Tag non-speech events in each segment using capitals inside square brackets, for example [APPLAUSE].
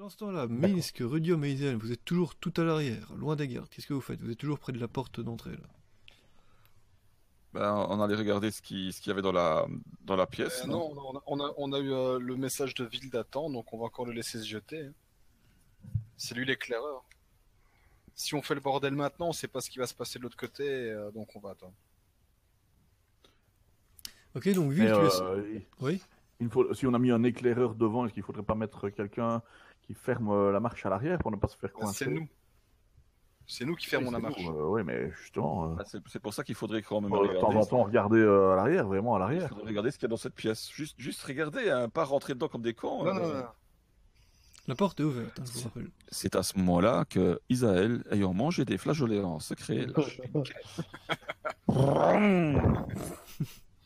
Pendant ce temps-là, Minsk, Rudium et vous êtes toujours tout à l'arrière, loin des gardes. Qu'est-ce que vous faites? Vous êtes toujours près de la porte d'entrée là? Ben, on allait regarder ce qu'il ce qu'il y avait dans la, dans la pièce. Euh, non, on a, on a, on a eu euh, le message de ville d'attente, donc on va encore le laisser se jeter. hein. C'est lui l'éclaireur. Si on fait le bordel maintenant, on sait pas ce qui va se passer de l'autre côté, euh, donc on va attendre. Ok, donc Ville, tu es... Oui? il faut, si on a mis un éclaireur devant, est-ce qu'il faudrait pas mettre quelqu'un qui ferme euh, la marche à l'arrière pour ne pas se faire coincer C'est nous. C'est nous qui fermons Oui, la marche. euh, oui, mais justement, euh, Ah, c'est pour ça qu'il faudrait quand même euh, de temps en temps, regarder euh, à l'arrière, vraiment à Il l'arrière. faudrait regarder ce qu'il y a dans cette pièce. Juste, juste regarder, hein, pas rentrer dedans comme des cons. Non, euh. non, non. La porte est ouverte, hein, je vous rappelle. C'est à ce moment-là que Isaël, ayant mangé des flageolets en secret, lâche [LAUGHS]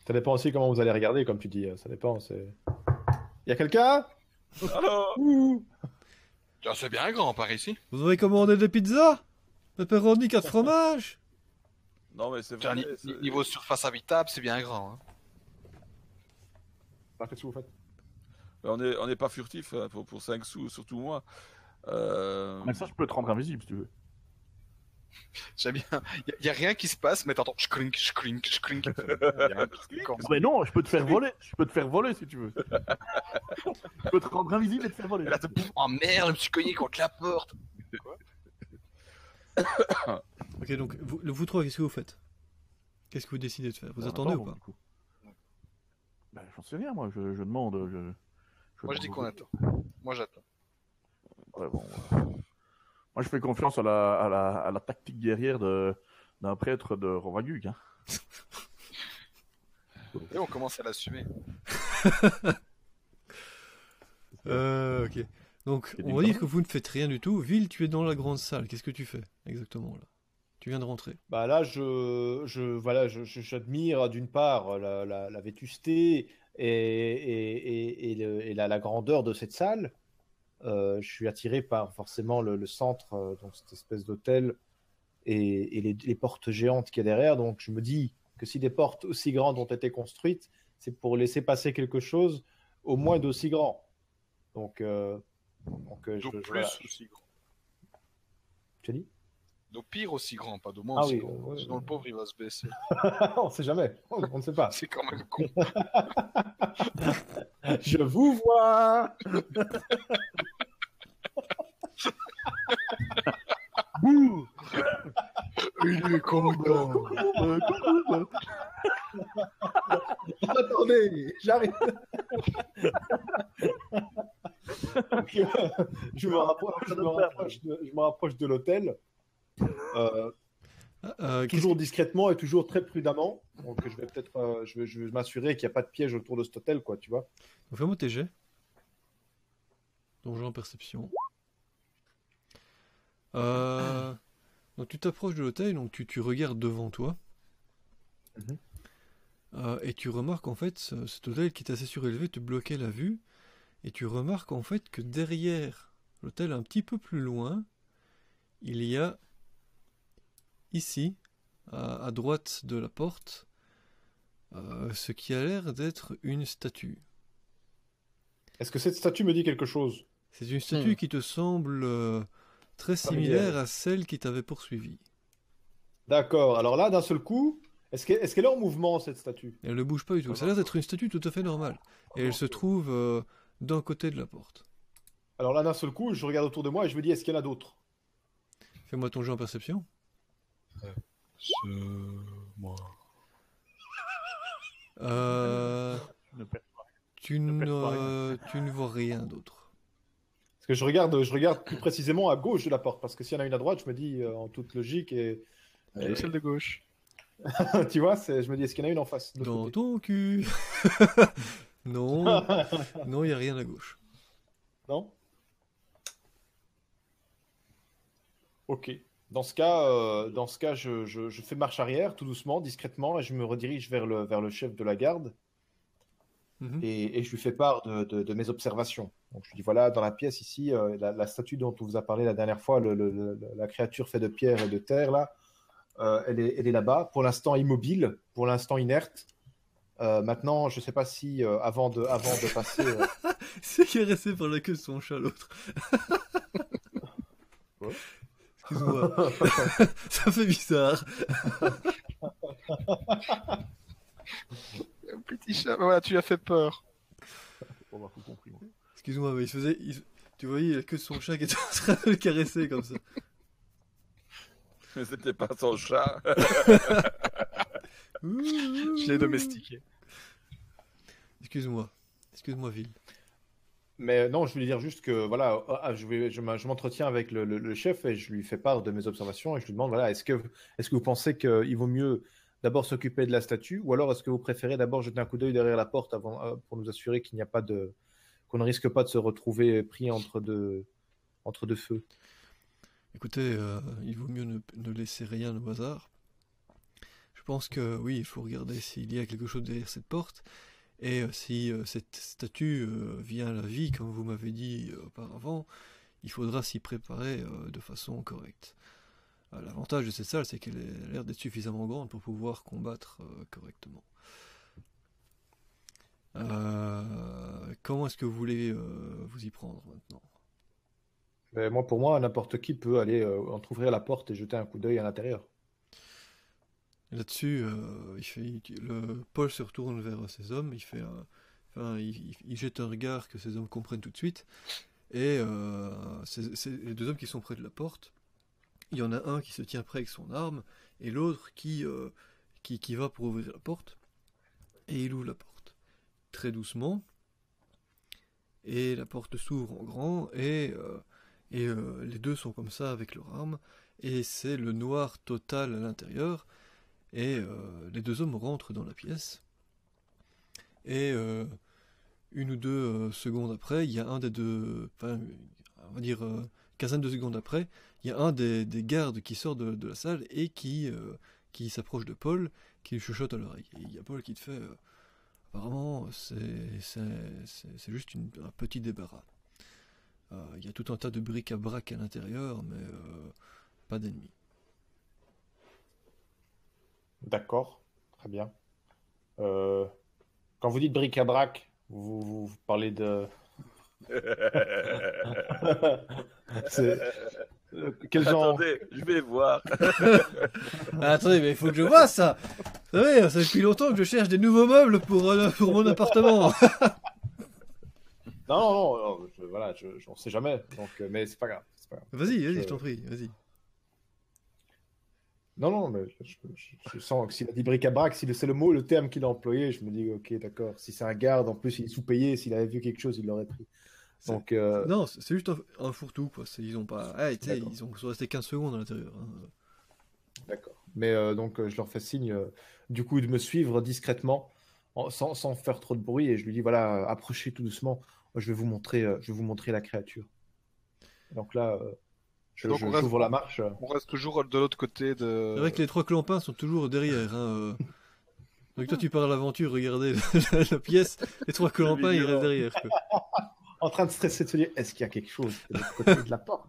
Ça dépend aussi comment vous allez regarder, comme tu dis. Ça dépend. C'est. Y a quelqu'un? Alors Ah, C'est bien grand par ici. Vous aurez commandé des pizzas? Pepperoni, 4 fromages? Non, mais c'est vrai. ni- niveau surface habitable, c'est bien grand. hein. Bah, Qu'est-ce que vous faites? On n'est on est pas furtif hein, pour, pour 5 sous, surtout moi. Euh, Mais ça, je peux te rendre invisible si tu veux. [LAUGHS] J'aime bien. Y, a- y a rien qui se passe, mais t'entends clink, clink, clink. Un truc comme ça. Mais non, je peux te faire voler. Je peux te faire voler si tu veux. [LAUGHS] je peux te rendre invisible et te faire voler. Là, oh merde, je me suis cogné contre la porte. [COUGHS] Ok, donc vous, le- vous trois, qu'est-ce que vous faites? Qu'est-ce que vous décidez de faire? Vous Euh, attendez attends, ou pas? du coup. Ben, J'en sais rien, moi. Je, je demande. Je, je Moi, je dis qu'on attend. Moi, j'attends. Ouais, bon. Moi, je fais confiance à la, à la, à la tactique guerrière de- d'un prêtre de Rovagug. Hein. [LAUGHS] Et on commence à l'assumer. [LAUGHS] Euh, ok. Donc, on va dire que vous ne faites rien du tout. Ville, tu es dans la grande salle. Qu'est-ce que tu fais exactement là? Tu viens de rentrer. Bah là, je, je voilà, je, je- j'admire d'une part la, la, la vétusté et, et, et, et le- et la, la grandeur de cette salle. Euh, je suis attiré par forcément le, le centre, euh, donc cette espèce d'hôtel et, et les, les portes géantes qu'il y a derrière. Donc je me dis que si des portes aussi grandes ont été construites, c'est pour laisser passer quelque chose au moins d'aussi grand. Donc, euh, donc euh, je, plus voilà. aussi grand. Tu as dit D'au pire aussi grand, pas d'au moins Ah aussi oui, grand. ouais, Sinon, ouais. le pauvre, il va se baisser. [LAUGHS] On ne sait jamais, on on ne sait pas. [LAUGHS] C'est quand même [LAUGHS] con. Je vous vois Euh, coucou. Attendez, j'arrive euh, [LAUGHS] je, me rapproche, je, me rapproche de, je me rapproche de l'hôtel, euh, euh, qu'est-ce toujours discrètement et toujours très prudemment. Donc je vais peut-être euh, je vais, je vais m'assurer qu'il n'y a pas de piège autour de cet hôtel, quoi, tu vois. Fais-moi tes jets. Donjon perception. Euh, Donc tu t'approches de l'hôtel, donc tu, tu regardes devant toi. Mhm. Euh, et tu remarques en fait ce- cet hôtel qui est assez surélevé te bloquait la vue. Et tu remarques en fait que derrière l'hôtel, un petit peu plus loin, il y a ici, à, à droite de la porte, euh, ce qui a l'air d'être une statue. Est-ce que cette statue me dit quelque chose? C'est une statue Hmm. qui te semble euh, très Familière. similaire à celle qui t'avait poursuivi. D'accord. Alors là, d'un seul coup, est-ce qu'elle est, qu'elle est en mouvement, cette statue? Elle ne bouge pas du tout. Ça a l'air d'être une statue tout à fait normale. Et elle se trouve euh, d'un côté de la porte. Alors là, d'un seul coup, je regarde autour de moi et je me dis, est-ce qu'il y en a d'autres? Fais-moi ton jeu en perception. moi. Euh, ne tu, Ne euh, tu ne vois rien d'autre. Parce que je regarde, je regarde plus précisément à gauche de la porte, parce que s'il y en a une à droite, je me dis, euh, en toute logique, et, Et celle de gauche. [LAUGHS] tu vois, je me dis, est-ce qu'il y en a une en face de Dans côté? ton cul [LAUGHS] Non, [LAUGHS] non, il n'y a rien à gauche. Non? Ok. Dans ce cas, euh, dans ce cas je, je- je fais marche arrière, tout doucement, discrètement, et je me redirige vers le, vers le chef de la garde, Mhm. et, et je lui fais part de, de- de mes observations. Donc je lui dis, voilà, dans la pièce ici, euh, la, la statue dont on vous a parlé la dernière fois, le- le- le- la créature faite de pierre et de terre, là, euh, elle est, elle est là-bas, pour l'instant immobile, pour l'instant inerte. Euh, maintenant, je ne sais pas si, avant, de, avant de passer... [LAUGHS] C'est caressé par la queue de son chat, l'autre. [LAUGHS] Ouais. Excuse-moi. [LAUGHS] Ça fait bizarre. Un petit chat. Voilà, tu as fait peur. On va tout compris. moi. Excuse-moi, mais il se faisait. il- Tu voyais de son chat qui était en train de le caresser comme ça. [LAUGHS] Mais c'était pas son chat. [LAUGHS] Je l'ai domestiqué. Excuse-moi. Excuse-moi, Ville. Mais non, je voulais dire juste que voilà, ah, je, vais- m'entretiens avec le, le- le chef et je lui fais part de mes observations et je lui demande voilà, est-ce que, est-ce que vous pensez qu'il vaut mieux d'abord s'occuper de la statue ou alors est-ce que vous préférez d'abord jeter un coup d'œil derrière la porte avant, euh, pour nous assurer qu'il n'y a pas de qu'on ne risque pas de se retrouver pris entre deux entre deux feux? Écoutez, euh, il vaut mieux ne, ne laisser rien au hasard. Je pense que oui, il faut regarder s'il y a quelque chose derrière cette porte. Et euh, si cette statue vient à la vie, comme vous m'avez dit auparavant, il faudra s'y préparer de façon correcte. Euh, L'avantage de cette salle, c'est qu'elle a l'air d'être suffisamment grande pour pouvoir combattre euh, correctement. Euh, comment est-ce que vous voulez euh, vous y prendre maintenant? Mais moi, pour moi, n'importe qui peut aller euh, entrouvrir la porte et jeter un coup d'œil à l'intérieur. Là-dessus, il fait, il- le, Paul se retourne vers ses hommes, il fait un- enfin, il, jette un regard que ses hommes comprennent tout de suite, et c'est c'est les deux hommes qui sont près de la porte. Il y en a un qui se tient près avec son arme, et l'autre qui, euh, qui, qui va pour ouvrir la porte, et il ouvre la porte très doucement, et la porte s'ouvre en grand, et, euh, et euh, les deux sont comme ça avec leur arme, et c'est le noir total à l'intérieur. Et les deux hommes rentrent dans la pièce. Et une ou deux secondes après, il y a un des deux, enfin, on va dire quinzaine de secondes après, il y a un des, des gardes qui sort de, de la salle et qui, euh, qui s'approche de Paul, qui lui chuchote à l'oreille. Et il y a Paul qui te fait, euh, apparemment, c'est juste une- un petit débarras. Euh, il y a tout un tas de bric-à-brac à l'intérieur, mais euh, pas d'ennemis. D'accord, très bien. Euh, quand vous dites bric-à-brac, vous, vous- vous parlez de. [LAUGHS] [LAUGHS] Euh, Quel genre Attendez, je vais voir. [LAUGHS] Ah, attendez, mais il faut que je vois ça. Vous savez, ça fait depuis longtemps que je cherche des nouveaux meubles pour, euh, pour mon appartement. [LAUGHS] Non, non, non, non, je, voilà, je, j'en sais jamais. Donc, euh, mais c'est pas grave. c'est pas grave. Vas-y, vas-y, Je- je t'en prie, vas-y. Non, non, mais je, je- je sens que s'il a dit bric-à-brac, si c'est le mot, le terme qu'il a employé, je me dis, ok, d'accord. Si c'est un garde, en plus, il est sous-payé, s'il avait vu quelque chose, il l'aurait pris. Donc, euh, Non, c'est juste un, un fourre-tout, quoi. Ils ont pas. Ah, ils ont restés 15 secondes à l'intérieur. hein. D'accord. Mais euh, donc, euh, je leur fais signe, euh, du coup, de me suivre discrètement, en- sans, sans faire trop de bruit, et je lui dis voilà, approchez tout doucement. Je vais vous montrer, euh, je vais vous montrer la créature. Donc là, euh, je, Donc, je- on reste- la marche. On reste toujours de l'autre côté de. C'est vrai que les trois clampins sont toujours derrière. Hein. euh. [LAUGHS] Donc toi, tu pars à l'aventure, regardez [LAUGHS] la, la pièce. Les trois clampins, ils restent derrière. quoi. [LAUGHS] En train de stresser, de se dire est-ce qu'il y a quelque chose de l'autre côté de la porte?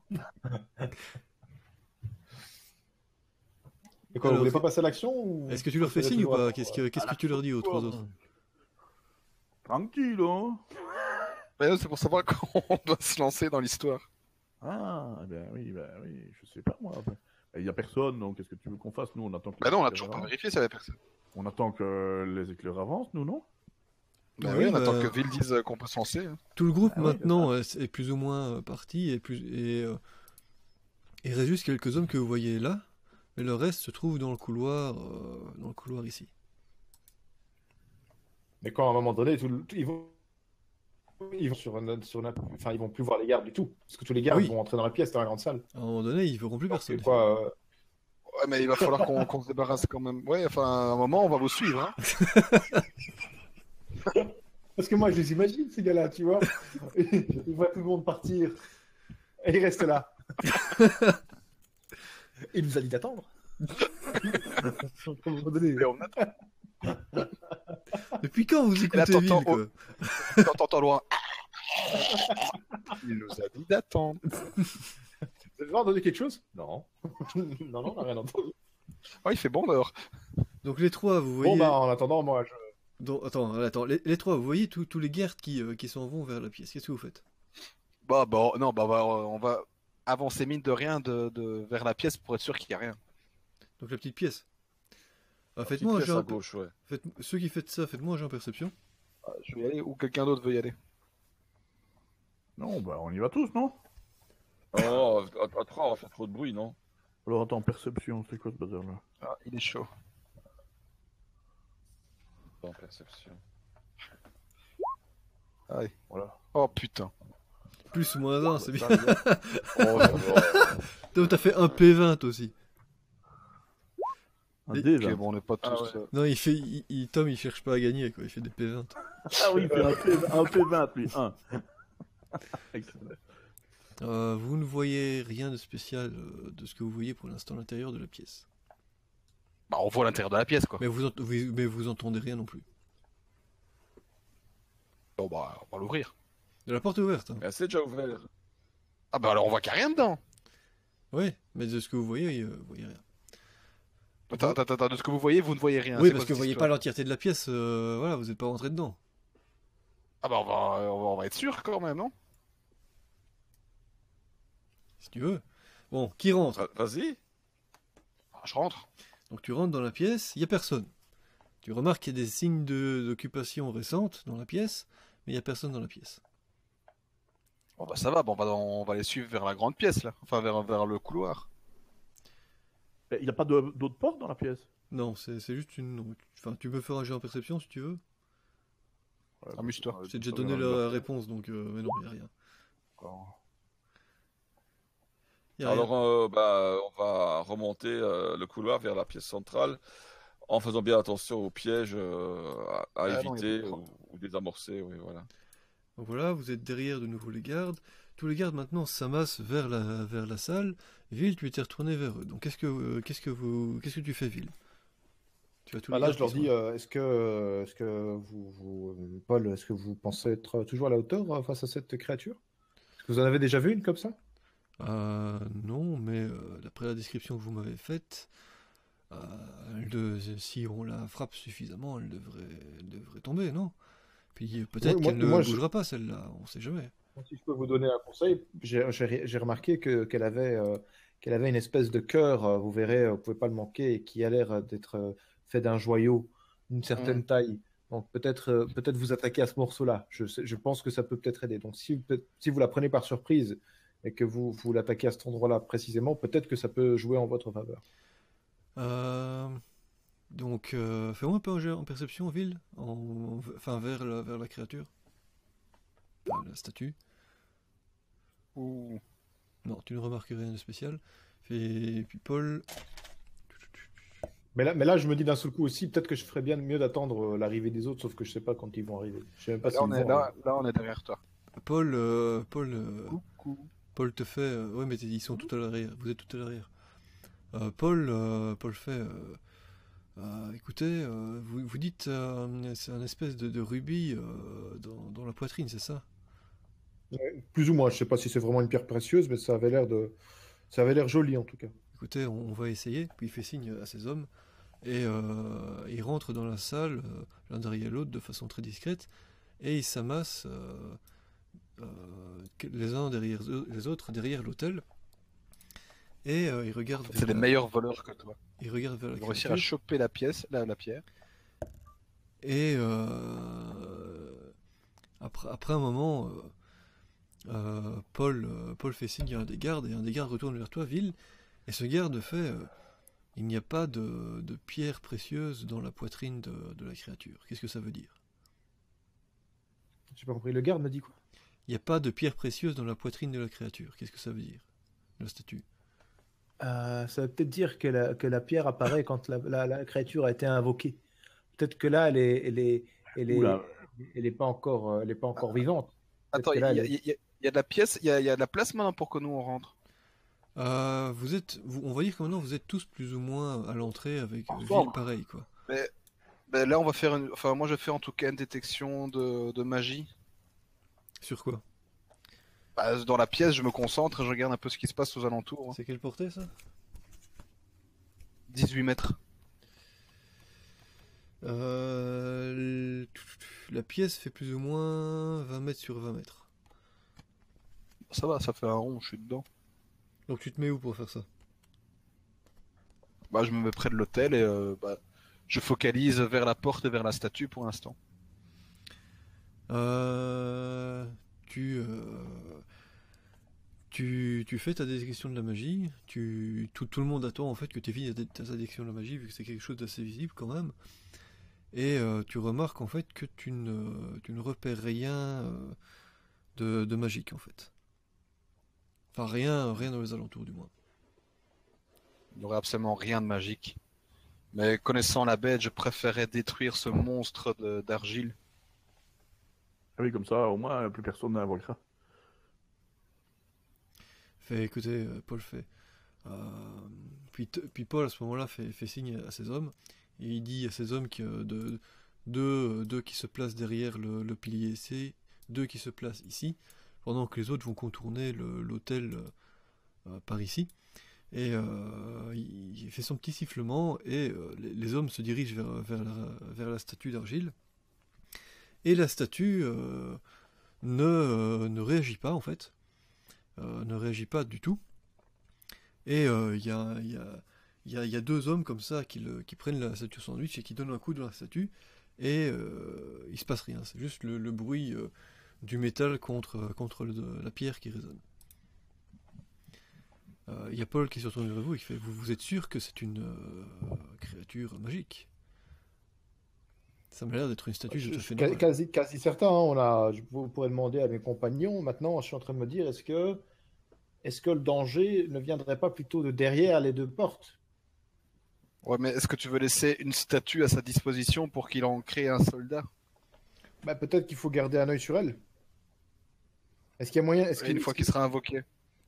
Et quoi, Alors, vous voulez pas passer à l'action ou... Est-ce que tu leur fais signe ou pas Qu'est-ce que, qu'est-ce que tu leur dis aux trois autres Tranquille, hein Mais non, c'est pour savoir [LAUGHS] quand on doit se lancer dans l'histoire. Ah, ben oui, ben oui, je sais pas moi. Il y a personne, donc qu'est-ce que tu veux qu'on fasse? Nous, on attend que Bah les non, on a éclairs toujours pas avancent. vérifié s'il y avait personne. On attend que les éclairs avancent, nous, non? Bah Oui, oui, on bah- attend que Ville dise euh, qu'on peut se lancer. hein. Tout le groupe Ah oui, maintenant euh, est plus ou moins euh, parti et plus et euh, il reste juste quelques hommes que vous voyez là, mais le reste se trouve dans le couloir, euh, dans le couloir ici. Mais quand à un moment donné, tout le- tout- ils vont. Ils vont sur une, sur une- enfin, ils vont plus voir les gardes du tout, parce que tous les gardes Oui. vont entrer dans la pièce, dans la grande salle. À un moment donné, ils verront plus personne. quoi, euh, Ouais, mais il va falloir qu'on qu'on se débarrasse quand même. Ouais, enfin, à un moment, on va vous suivre. Hein. [LAUGHS] Parce que moi, je les imagine, ces gars-là, tu vois. Ils voient tout le monde partir. Et ils restent là. Il nous a dit d'attendre. Et on attend. Depuis quand vous là, écoutez t'entends- Ville quoi Quand t'entends loin. Il nous a dit d'attendre. Vous avez entendu quelque chose? Non. non, non, on n'a rien entendu. Oh, il fait bon dehors. Donc les trois, vous voyez, Bon, bah, en attendant, moi, je... Donc, attends, attends, les, les trois, vous voyez tous les gardes qui, euh, qui s'en vont vers la pièce. Qu'est-ce que vous faites? Bah, bah, non, bah, bah, on va avancer mine de rien de, de- vers la pièce pour être sûr qu'il n'y a rien. Donc la petite pièce. Ah, faites-moi un jeu gauche, ouais. faites- Ceux qui faites ça, faites-moi un jeu en perception. Ah, Je vais y aller ou quelqu'un d'autre veut y aller. Non, bah on y va tous, non? Oh, trois, on va faire trop de bruit, non? Alors attends, perception, c'est quoi ce bazar-là? Ah, il est chaud. En perception. Voilà. Oh putain. Plus ou moins 1, c'est bien. Oh. Donc t'as fait un P20 aussi. Un bon, on n'est pas tous. Ah ouais. Non, il fait, il, il- Tom, il cherche pas à gagner, quoi. Il fait des P20. Ah oui, il fait un, P, un P20, lui, un. [LAUGHS] Excellent. Euh, vous ne voyez rien de spécial euh, de ce que vous voyez pour l'instant à l'intérieur de la pièce. Bah, on voit l'intérieur de la pièce, quoi. Mais vous, ent- vous- mais vous entendez rien non plus. Bon, bah, on va l'ouvrir. De la porte est ouverte. hein. Mais c'est déjà ouvert. Ah, bah, alors on voit qu'il n'y a rien dedans. Oui, mais de ce que vous voyez, euh, vous voyez rien. Attends, attends, attends, de ce que vous voyez, vous ne voyez rien. oui, parce quoi que vous voyez pas l'entièreté de la pièce. euh, voilà, vous n'êtes pas rentré dedans. Ah, bah, on va, on va, on va être sûr quand même, non? Si tu veux. Bon, qui rentre? Va- Vas-y. Ah, Je rentre. Donc tu rentres dans la pièce, il n'y a personne. Tu remarques qu'il y a des signes de- d'occupation récente dans la pièce, mais il n'y a personne dans la pièce. Bon, bah, ça va, bon, bah, on va les suivre vers la grande pièce, là. Enfin, vers, vers le couloir. Il n'y a pas de- d'autre porte dans la pièce? Non, c'est juste une... Enfin, tu peux faire un jeu en perception si tu veux. Ouais, Amuse-toi. Je t'ai déjà donné la réponse, donc... euh, mais non, il n'y a rien. D'accord. A. Alors, euh, bah, on va remonter euh, le couloir vers la pièce centrale en faisant bien attention aux pièges euh, à, à Ah éviter ou, ou désamorcer. Oui, voilà. Donc voilà, vous êtes derrière de nouveau les gardes. Tous les gardes maintenant s'amassent vers la, vers la salle. Ville, tu étais retourné vers eux. Donc qu'est-ce que, euh, qu'est-ce que vous, qu'est-ce que tu fais, Ville? Tu as tous Bah là, je leur dis, euh, est-ce que, est-ce que vous, vous, Paul, est-ce que vous pensez être toujours à la hauteur face à cette créature? Est-ce que vous en avez déjà vu une comme ça? Euh, non, mais euh, d'après la description que vous m'avez faite, euh, si on la frappe suffisamment, elle devrait, elle devrait tomber, non? Puis peut-être qu'elle ne moi, je- bougera pas, celle-là, on sait jamais. Si je peux vous donner un conseil, j'ai remarqué que- qu'elle avait, euh, qu'elle avait une espèce de cœur, vous verrez, vous pouvez pas le manquer, et qui a l'air d'être fait d'un joyau d'une certaine taille. Donc peut-être euh, peut-être vous attaquer à ce morceau-là. Je, pense que ça peut peut-être aider. Donc si, peut- si vous la prenez par surprise et que vous, vous l'attaquez à cet endroit-là précisément, peut-être que ça peut jouer en votre faveur. Euh, donc, euh, fais-moi un peu un jeu en perception, Ville, en, enfin vers la, vers la créature, Enfin, la statue. Ouh. Non, tu ne remarques rien de spécial. Et puis Paul, Mais là, mais là, je me dis d'un seul coup aussi, peut-être que je ferais bien mieux d'attendre euh, l'arrivée des autres, sauf que je sais pas quand ils vont arriver. Je sais même pas Là, on est, vont là, arriver. là, on est derrière toi. Paul, euh, Paul, euh, Coucou. Paul te fait. euh, ouais, mais ils sont tout à l'arrière. Vous êtes tout à l'arrière. Euh, Paul, euh, Paul fait. euh, euh, écoutez, euh, vous, vous dites euh, c'est un espèce de, de rubis euh, dans, dans la poitrine, c'est ça? Ouais, Plus ou moins, je sais pas si c'est vraiment une pierre précieuse, mais ça avait l'air de, ça avait l'air joli en tout cas. Écoutez, on, on va essayer. Puis il fait signe à ses hommes et euh, ils rentrent dans la salle l'un derrière l'autre de façon très discrète et ils s'amassent les uns derrière eux- les autres derrière l'hôtel et euh, ils regardent. C'est la- meilleurs voleurs que toi. Ils regardent vers la Ils vont réussir à choper la pièce, la, la pierre. Et euh, après, après un moment, euh, euh, Paul, euh, Paul fait signe à un des gardes et un des gardes retourne vers toi, Ville. Et ce garde fait euh, Il n'y a pas de, de pierre précieuse dans la poitrine de, de la créature. Qu'est-ce que ça veut dire? J'ai pas compris. Le garde m'a dit quoi? Il n'y a pas de pierre précieuse dans la poitrine de la créature. Qu'est-ce que ça veut dire La statue? Euh, Ça veut peut-être dire que la, que la pierre apparaît quand la, la- la créature a été invoquée. Peut-être que là, elle est, elle est, elle est, Oula. elle est pas encore, elle est pas encore vivante. Attends, il y, a- y y de la pièce, il y a, il y a de la place maintenant pour que nous on rentre. Euh, vous êtes, vous- on va dire que maintenant vous êtes tous plus ou moins à l'entrée avec Ensemble. Ville pareil quoi. Ben là, on va faire une. Enfin, moi, je fais en tout cas une détection de, de magie. Sur quoi Bah, dans la pièce, je me concentre et je regarde un peu ce qui se passe aux alentours. hein. C'est quelle portée ça 18 mètres. Euh, la pièce fait plus ou moins 20 mètres sur 20 mètres. Ça va, ça fait un rond, je suis dedans. Donc tu te mets où pour faire ça? Bah, je me mets près de l'hôtel et euh, bah, je focalise vers la porte et vers la statue pour l'instant. Euh, tu, euh, tu, tu fais ta détection de la magie. Tu, tout, le monde attend en fait que tu fini ta détection de la magie, vu que c'est quelque chose d'assez visible quand même. Et euh, tu remarques en fait que tu ne, tu ne repères rien de, de magique en fait. Enfin rien, rien dans les alentours du moins. Il n'y aurait absolument rien de magique. Mais connaissant la bête, je préférais détruire ce monstre d'argile. Ah oui, comme ça, au moins, plus personne. Fait écoutez, euh, Paul fait. euh, puis, Paul à ce moment-là fait, signe à ses hommes et il dit à ses hommes que euh, de, deux, deux qui se placent derrière le, pilier ici, deux qui se placent ici, pendant que les autres vont contourner l'hôtel euh, par ici. Et il, fait son petit sifflement et les, hommes se dirigent vers la statue d'argile. Et la statue euh, ne, euh, ne réagit pas en fait euh, ne réagit pas du tout. Et il y, a, deux hommes comme ça qui, prennent la statue sandwich et qui donnent un coup dans la statue. Et il se passe rien. C'est juste le, bruit du métal contre, la pierre qui résonne. Il y a Paul qui se retourne vers vous et qui fait Vous, vous êtes sûr que c'est une créature magique? Ça m'a l'air d'être une statue Je à suis normale. quasi, quasi certain. hein, on a, je pour- pourrais demander à mes compagnons. Maintenant, je suis en train de me dire est-ce que, est-ce que le danger ne viendrait pas plutôt de derrière les deux portes? Ouais, mais est-ce que tu veux laisser une statue à sa disposition pour qu'il en crée un soldat? Bah, Peut-être qu'il faut garder un œil sur elle. Est-ce qu'il y a moyen est-ce Une fois qu'il sera invoqué.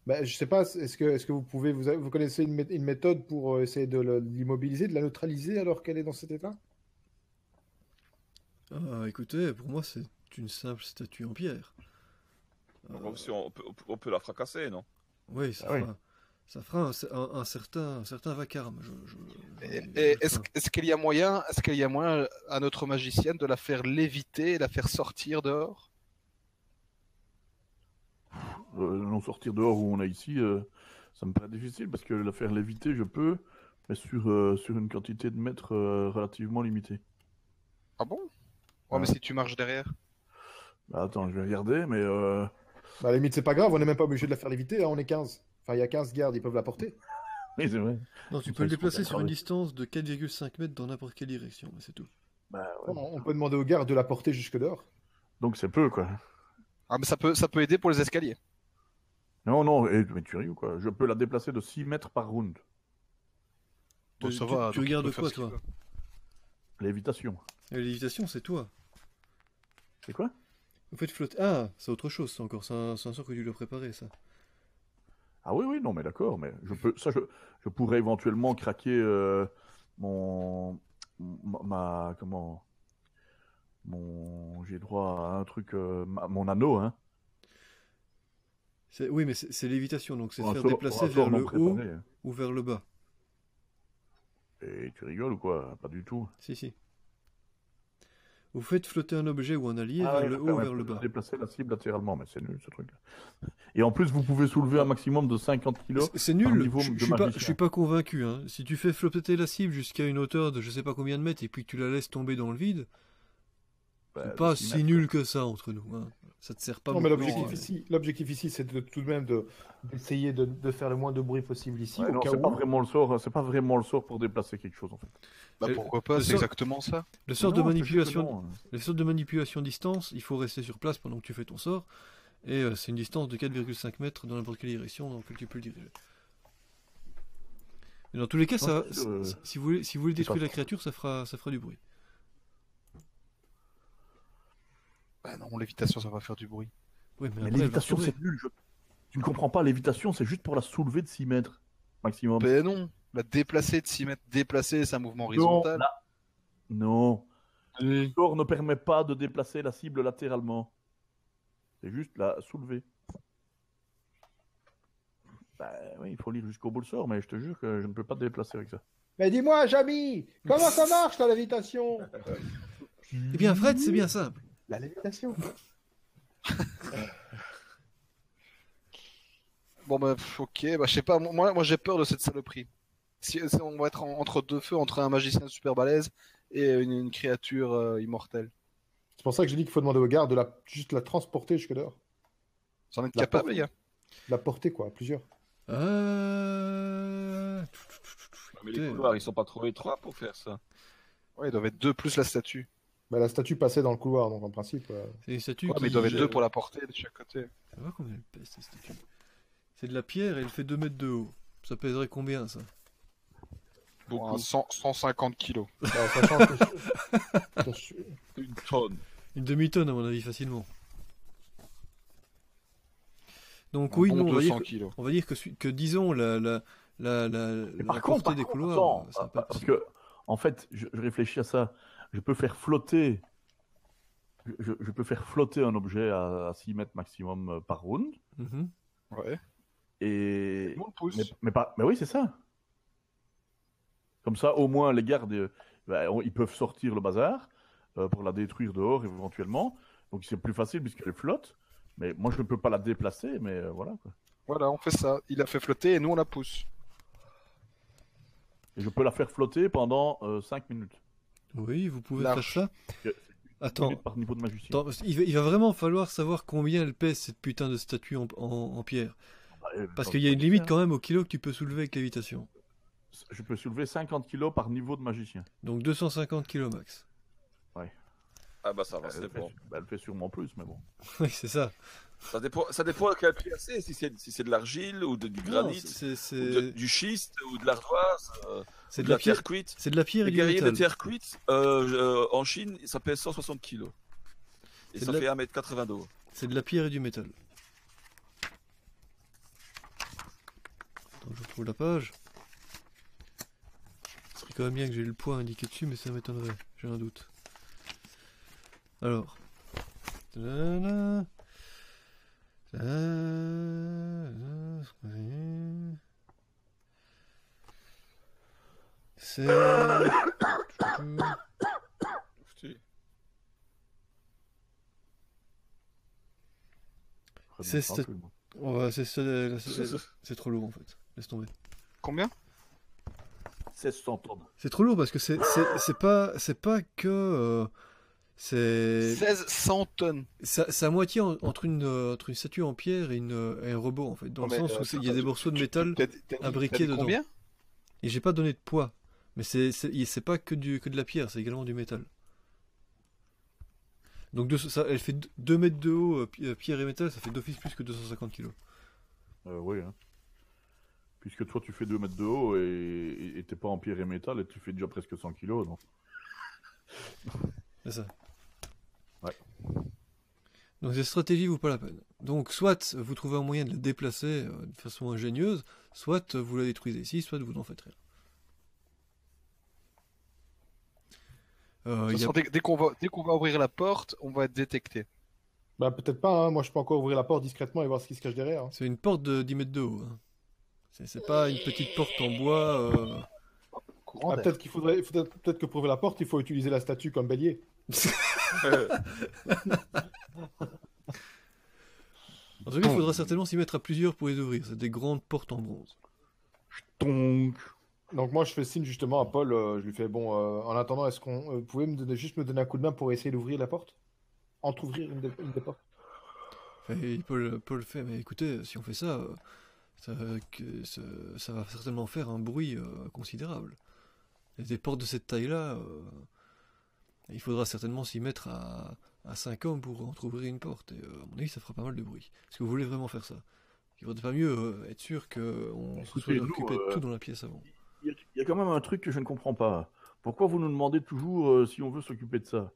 bah, Je sais pas. Est-ce que, est-ce que vous pouvez vous, vous connaissez une, mé- une méthode pour euh, essayer de l'immobiliser, de la neutraliser alors qu'elle est dans cet état? Ah, écoutez, pour moi, c'est une simple statue en pierre. Euh, si on, peut, on la fracasser, non? Oui, ça Ah oui. fera, ça fera un, un- un certain, un certain vacarme. Je, je- je- est-ce qu'il y a moyen, est-ce qu'il y a moyen à notre magicienne de la faire léviter et la faire sortir dehors? Euh, non sortir dehors où on est ici, euh, ça me paraît difficile parce que la faire léviter, je peux, mais sur, euh, sur une quantité de mètres euh, relativement limitée. Ah bon? Ouais, Ouais. mais si tu marches derrière. Bah, attends, je vais regarder, mais euh, bah, À la limite, c'est pas grave. On n'est même pas obligé de la faire léviter. hein, on est 15. Enfin, il y a 15 gardes. Ils peuvent la porter. [LAUGHS] oui, c'est vrai. Non, tu peux le déplacer sur une distance de 4,5 mètres dans n'importe quelle direction, mais c'est tout. Bah, ouais. On, on peut demander aux gardes de la porter jusque dehors. Donc c'est peu, quoi. Ah, mais ça peut, ça peut aider pour les escaliers. Non, non, et, mais tu ris ou quoi Je peux la déplacer de 6 mètres par round. Bon, Tu- ça tu- va, tu regardes quoi, toi? Lévitation. La lévitation, c'est toi. C'est quoi? Vous faites flotter. Ah, c'est autre chose, ça encore. C'est un, c'est un sort que tu dois préparer, ça. Ah oui, oui, non, mais d'accord, mais je peux, ça, je, je pourrais éventuellement craquer euh, mon, ma, ma- comment, mon, j'ai droit à un truc, euh, ma- mon anneau, hein. C'est- Oui, mais c'est c'est lévitation, donc c'est Pour un faire sort- déplacer un vers sort le haut préparé, hein. ou vers le bas. Et tu rigoles ou quoi? Pas du tout. Si, si. Vous faites flotter un objet ou un allié Ah vers le haut ou vers le bas. Déplacer la cible latéralement, mais c'est nul ce truc-là. Et en plus, vous pouvez soulever un maximum de 50 kilos. C'est- nul, je, je suis pas, magicien. je suis pas convaincu. Hein. Si tu fais flotter la cible jusqu'à une hauteur de je sais pas combien de mètres et puis que tu la laisses tomber dans le vide, Bah, c'est pas si mètres, nul que ça entre nous. Hein. Ça te sert pas non, mais beaucoup, l'objectif hein. ici, l'objectif ici, c'est de, tout de même de- d'essayer de, de faire le moins de bruit possible ici. Ouais, au non, c'est pas vraiment le sort. hein, C'est pas vraiment le sort pour déplacer quelque chose en fait. Bah pourquoi pas, c'est sort- exactement ça. Le sort de Non, manipulation, hein. le sort de manipulation distance, il faut rester sur place pendant que tu fais ton sort. Et euh, c'est une distance de 4,5 mètres dans n'importe quelle direction dans laquelle tu peux le diriger. Mais dans tous les cas, ça, euh, si- vous voulez, si vous voulez détruire la créature, ça fera, ça fera du bruit. Bah non, lévitation, ça va faire du bruit. Oui, mais, lévitation, c'est nul. je- Tu ne comprends pas, lévitation, c'est juste pour la soulever de 6 mètres maximum. Ben non, la déplacer de 6 mètres, déplacer, c'est un mouvement horizontal. Non, le sort ne permet pas de déplacer la cible latéralement. C'est juste la soulever. Bah, Bah oui, il faut lire jusqu'au bout le sort, mais je te jure que je ne peux pas te déplacer avec ça. Mais dis-moi, Jamy, comment ça marche la lévitation? Eh bien, Fred, c'est bien simple. La lévitation. [LAUGHS] Bon bah pff, ok, bah je sais pas, moi, moi j'ai peur de cette saloperie. Si, si on va être en- entre deux feux, entre un magicien super balèze et une, une créature euh, immortelle. C'est pour ça que j'ai dit qu'il faut demander au garde de la, juste la transporter jusque dehors. Vous en êtes La capable, les gars? La porter, quoi, à plusieurs. Euh... Mais les couloirs, ils sont pas trop étroits pour faire ça. Ouais, ils doivent être deux plus la statue. Bah, la statue passait dans le couloir, donc en principe. euh, C'est une statue Ouais, qui... mais ils doivent être deux pour la porter de chaque côté. Ça va combien elle pèse, cette statue C'est de la pierre et elle fait 2 mètres de haut. Ça pèserait combien, ça? Bon, un 100 150 kilos. [LAUGHS] bah, sachant que je- que je- Une tonne. Une demi-tonne, à mon avis, facilement. Donc Un oui, bon non, on va 200 dire, que, kilos. on va dire que, su- que disons, la, la, la, la, Mais la par contre, portée par des contre, couloirs, attends, ça va pas être parce possible. que, en fait, je, je réfléchis à ça. Je peux faire flotter. Je, je peux faire flotter un objet à, à 6 mètres maximum euh, par round. Mhm. Ouais. Et. Tout le monde pousse. Mais, mais pas, mais oui, c'est ça. Comme ça, au moins, les gardes, euh, bah, on- ils peuvent sortir le bazar euh, pour la détruire dehors éventuellement. Donc c'est plus facile puisqu'elle flotte. Mais moi, je ne peux pas la déplacer, mais euh, voilà. Quoi. Voilà, on fait ça. Il a fait flotter et nous on la pousse. Et je peux la faire flotter pendant 5 minutes. Oui, vous pouvez Large. faire ça. Attends, Minutes par niveau de magicien. attends, parce qu'il va, il va vraiment falloir savoir combien elle pèse, cette putain de statue en, en- en pierre. Bah, euh, Parce qu'il y a une limite quand même au kilo que tu peux soulever avec lévitation. Je peux soulever 50 kilos par niveau de magicien. Donc 250 kg max. Ah bah ça va, Elle, c'est fait, bon. bah, elle fait sûrement plus, mais bon. [LAUGHS] Oui, c'est ça. Ça dépend, ça dépend à quel pierre c'est, si c'est si c'est de l'argile ou de- du Non, granit, c'est- de- du schiste ou de l'ardoise, euh, c'est de la pierre. cuite. C'est de la pierre et Les du guerriers de métal. terre cuite, euh, euh, en Chine, ça pèse 160 kilos. Et ça de la- fait 1m80 d'eau. C'est de la pierre et du métal. Attends, je retrouve la page. Quand même bien que j'ai le poids indiqué dessus, mais ça m'étonnerait. J'ai un doute. Alors. C'est- c'est- [LAUGHS] c'est trop lourd en fait. Laisse tomber. Combien? 1600 tonnes. C'est trop lourd parce que c'est c'est- c'est pas c'est pas que euh, c'est 1600 tonnes. c'est à moitié en- entre une euh, entre une statue en pierre et, une, euh, et un robot en fait dans Non, le sens euh, où c'est- il y a des morceaux de métal imbriqués dedans. Combien? Et j'ai pas donné de poids mais c'est c'est c'est pas que du que de la pierre c'est également du métal donc deux- ça, elle fait 2 mètres de haut euh, pi- euh, pierre et métal ça fait d'office plus que 250 kilos Euh, oui, hein. Puisque toi, tu fais 2 mètres de haut et t'es pas en pierre et métal et tu fais déjà presque 100 kilos, non C'est ça. Ouais. Donc cette stratégie vaut pas la peine. Donc soit vous trouvez un moyen de la déplacer euh, de façon ingénieuse, soit vous la détruisez ici, soit vous n'en faites rien. Euh, De toute il y a- façon, Dès, dès qu'on va, dès qu'on va ouvrir la porte, on va être détecté. Bah, peut-être pas, hein. moi je peux encore ouvrir la porte discrètement et voir ce qui se cache derrière. hein. C'est une porte de 10 mètres de haut. hein. C'est pas une petite porte en bois. euh, Courant Ah, peut-être qu'il faudrait, faudrait- peut-être que pour ouvrir la porte, il faut utiliser la statue comme bélier. [LAUGHS] En tout cas, il faudra certainement s'y mettre à plusieurs pour les ouvrir. C'est des grandes portes en bronze. Donc, Donc moi je fais signe justement à Paul, euh, je lui fais bon, euh, en attendant, est-ce qu'on euh, vous pouvez me donner, juste me donner un coup de main pour essayer d'ouvrir la porte? Entre-ouvrir une, des- une des portes Et Paul, Paul fait, mais écoutez, si on fait ça, euh, ça, que- ça, ça va certainement faire un bruit euh, considérable. Et des portes de cette taille-là, euh, il faudra certainement s'y mettre à, à 5 hommes pour entrouvrir une porte. Et euh, à mon avis, ça fera pas mal de bruit. Est-ce que vous voulez vraiment faire ça? Il faudrait pas mieux être sûr qu'on se soit occupé de tout dans la pièce avant. il y, y a quand même un truc que je ne comprends pas. Pourquoi vous nous demandez toujours si on veut s'occuper de ça?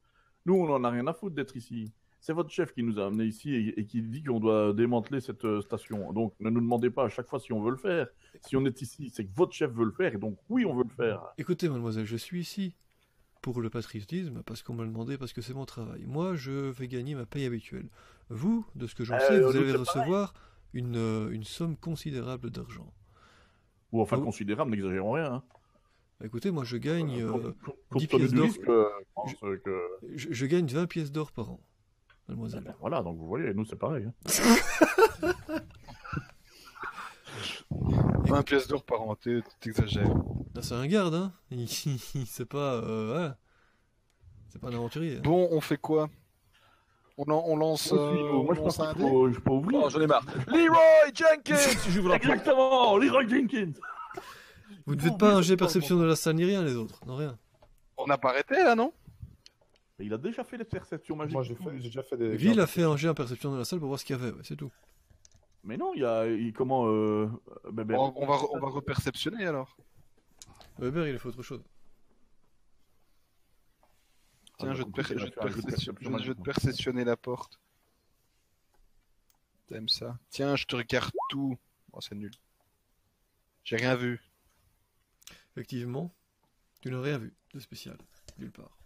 Nous, on en a rien à foutre d'être ici. C'est votre chef qui nous a amenés ici et, et qui dit qu'on doit démanteler cette euh, station. Donc, ne nous demandez pas à chaque fois si on veut le faire. Si on est ici, c'est que votre chef veut le faire et donc oui, on veut le faire. Écoutez, mademoiselle, je suis ici pour le patriotisme, parce qu'on m'a demandé, parce que c'est mon travail. Moi, je vais gagner ma paye habituelle. Vous, de ce que j'en Euh, sais, vous allez recevoir une, euh, une somme considérable d'argent. Ou enfin considérable, n'exagérons rien. Hein. Bah, Écoutez, moi je gagne, Euh, compte- 10 compte tenu pièces d'or. je gagne 20 pièces d'or par an, mademoiselle. Ben voilà, donc vous voyez, nous c'est pareil. hein. 20 pièces d'or par an, t'es- t'exagères. Là, c'est un garde, hein. [LAUGHS] Il, c'est pas, euh. C'est pas un aventurier. hein. Bon, on fait quoi? On, on lance, Moi, euh, je lance pense un qu'il dé faut, je peux ouvrir. Oh, j'en ai marre. [LAUGHS] Leroy Jenkins. Exactement, Leroy Jenkins. Vous ne Non, faites pas un jet perception de la salle ni rien, les autres. Non, rien. On n'a pas arrêté là, non? Mais il a déjà fait les perceptions magiques. Moi, j'ai fait- j'ai déjà fait des. Ville a fait un jet en perception de la salle pour voir ce qu'il y avait, ouais, c'est tout. Mais non, il y a, il, comment, euh, on, on va, re- on va reperceptionner alors. Weber, il a fait autre chose. Tiens, Ah, je, bah, te per- je, te faire un jeu de perception- perception je- je te magique. perceptionner la porte. T'aimes ça? Tiens, je te regarde tout. Oh, c'est nul. J'ai rien vu. Effectivement, tu n'as rien vu de spécial, nulle part.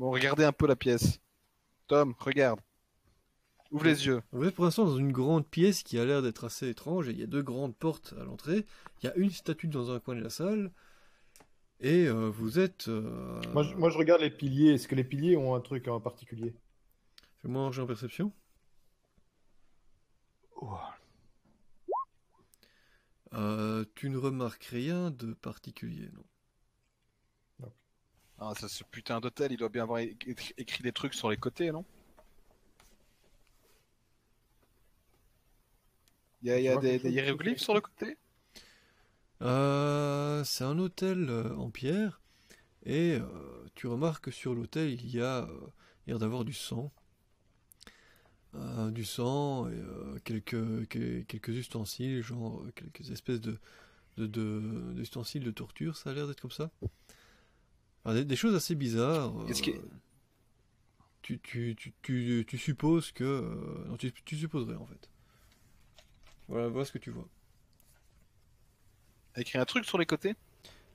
Bon, regardez un peu la pièce. Tom, regarde. Ouvre les yeux. Vous êtes pour l'instant dans une grande pièce qui a l'air d'être assez étrange. et Il y a deux grandes portes à l'entrée. Il y a une statue dans un coin de la salle. Et euh, vous êtes. euh, Moi je, moi, je regarde les piliers. Est-ce que les piliers ont un truc en particulier? Fais-moi un jet en perception. Euh, tu ne remarques rien de particulier, non. Ah, ça, ce putain d'hôtel, il doit bien avoir écrit des trucs sur les côtés, non? Il y a, y des, hiéroglyphes sur le côté? Euh, c'est un hôtel euh, en pierre. Et euh, tu remarques que sur l'hôtel, il y a euh, l'air d'avoir du sang. Euh, du sang et euh, quelques, que- quelques ustensiles, genre quelques espèces de, de, de- d'ustensiles de torture, ça a l'air d'être comme ça? Enfin, des, des choses assez bizarres. Qu'est-ce qui- euh, tu, tu, tu, tu, tu supposes que... euh, non, tu, tu supposerais en fait. Voilà, voilà ce que tu vois. Écrit un truc sur les côtés?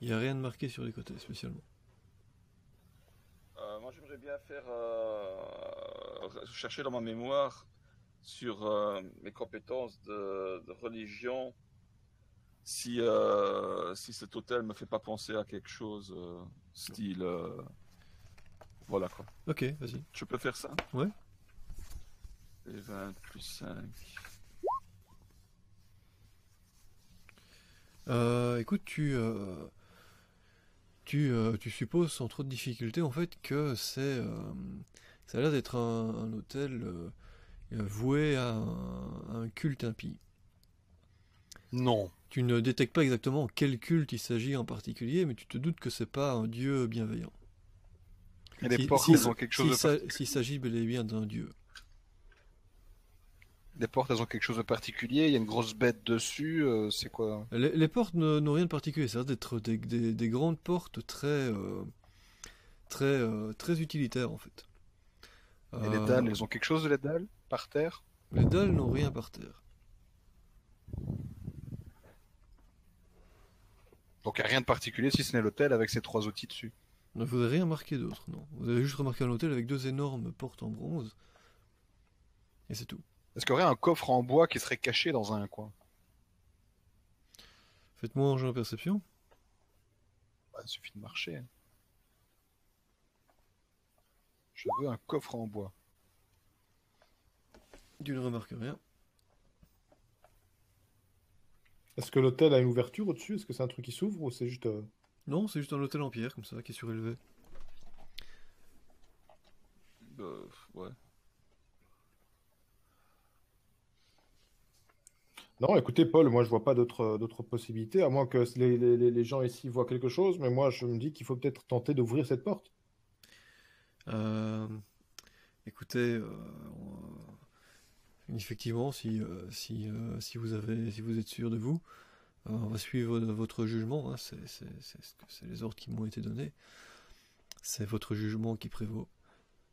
Il n'y a rien de marqué sur les côtés spécialement. Euh, moi, j'aimerais bien faire euh, chercher dans ma mémoire sur euh, mes compétences de, de religion si euh, si cet hôtel me fait pas penser à quelque chose euh, style euh, voilà quoi. Ok, vas-y. Je peux faire ça? Ouais. Et 20 plus 5. Euh, écoute, tu, euh, tu, euh, tu supposes sans trop de difficulté en fait que c'est, euh, ça a l'air d'être un, un hôtel euh, voué à un, à un culte impie. Non. Tu ne détectes pas exactement quel culte il s'agit en particulier, mais tu te doutes que c'est pas un dieu bienveillant. Et les Si- portes, si- elles ont quelque chose S'il de s'il s'agit bel et bien d'un dieu. Les portes, elles ont quelque chose de particulier. Il y a une grosse bête dessus. euh, c'est quoi? Les, les portes n'ont rien de particulier, ça l'air d'être des, des- des grandes portes très, euh, très, euh, très utilitaires en fait. Et les dalles, elles ont quelque chose de les dalles Par terre? Les dalles n'ont rien par terre. Donc rien de particulier si ce n'est l'hôtel avec ses trois outils dessus. Ne vous avez rien remarqué d'autre, non? Vous avez juste remarqué un hôtel avec deux énormes portes en bronze. Et c'est tout. Est-ce qu'il y aurait un coffre en bois qui serait caché dans un coin? Faites-moi un jeu en perception. Bah, Il suffit de marcher. hein. Je veux un coffre en bois. Tu ne remarques rien. Est-ce que l'hôtel a une ouverture au-dessus? Est-ce que c'est un truc qui s'ouvre ou c'est juste. euh, Non, c'est juste un hôtel en pierre comme ça qui est surélevé. Euh, ouais. Non, écoutez, Paul, moi je vois pas d'autres d'autres possibilités, à moins que les, les- les- les gens ici voient quelque chose, mais moi je me dis qu'il faut peut-être tenter d'ouvrir cette porte. Euh, écoutez, euh, effectivement, si, euh, euh, si, vous êtes sûr de vous, euh, on va suivre votre jugement. hein, c'est les ordres qui m'ont été donnés. C'est votre jugement qui prévaut.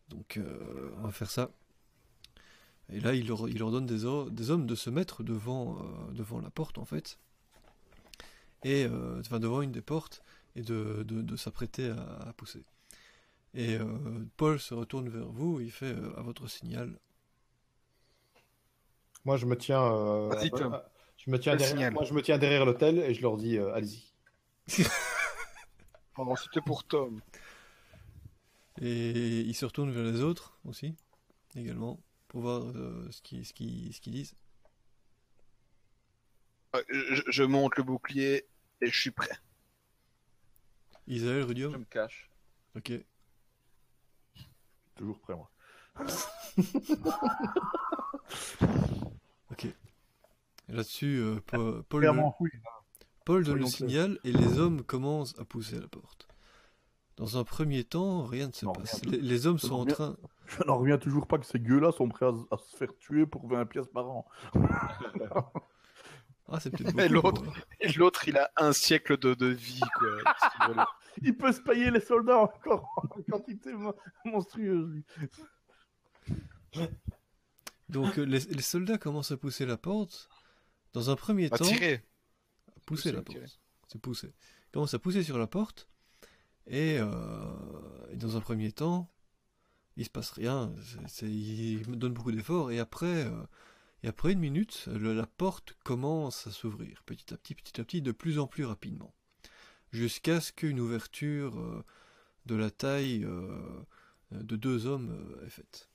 Donc, on va faire ça. Et là, il leur, donne des, hommes de se mettre devant, devant la porte, en fait. Et, enfin, devant une des portes, et de, s'apprêter à, à pousser. Et Paul se retourne vers vous, il fait à votre signal. Moi, je me tiens. euh, Vas-y, euh, Tom. Je me tiens derrière, signal moi, je me tiens derrière l'hôtel et je leur dis euh, allez-y. [LAUGHS] C'était pour Tom. Et il se retourne vers les autres aussi, également, pour voir euh, ce qu'ils ce qu'ils disent. Je, je monte le bouclier et je suis prêt. Isaël, Je Rudio me cache. Ok. Toujours prêt, moi. [LAUGHS] Ok. Là-dessus, euh, Pa- Paul, Clairement, oui. Paul donne le Soyons clairs. signal et les hommes commencent à pousser à la porte. Dans un premier temps, rien ne se Non, passe. Les, les hommes sont en train. Je n'en reviens toujours pas que ces gueux-là sont prêts à, à se faire tuer pour 20 pièces par an. [LAUGHS] Ah, c'est peut-être l'autre l'autre, il a un siècle de, de vie, quoi. [LAUGHS] Il peut se payer les soldats encore [LAUGHS] en quantité mo- monstrueuse. Donc euh, les, les soldats commencent à pousser la porte. Dans un premier Bah, temps, tirer. pousser la Tirer. porte. C'est pousser. Ils commencent à pousser sur la porte. Et, euh, et dans un premier temps, il se passe rien. C'est- me donnent beaucoup d'efforts. Et après, euh, et après une minute, le- la porte commence à s'ouvrir petit à petit, petit à petit, de plus en plus rapidement. Jusqu'à ce qu'une ouverture euh, de la taille de deux hommes est faite.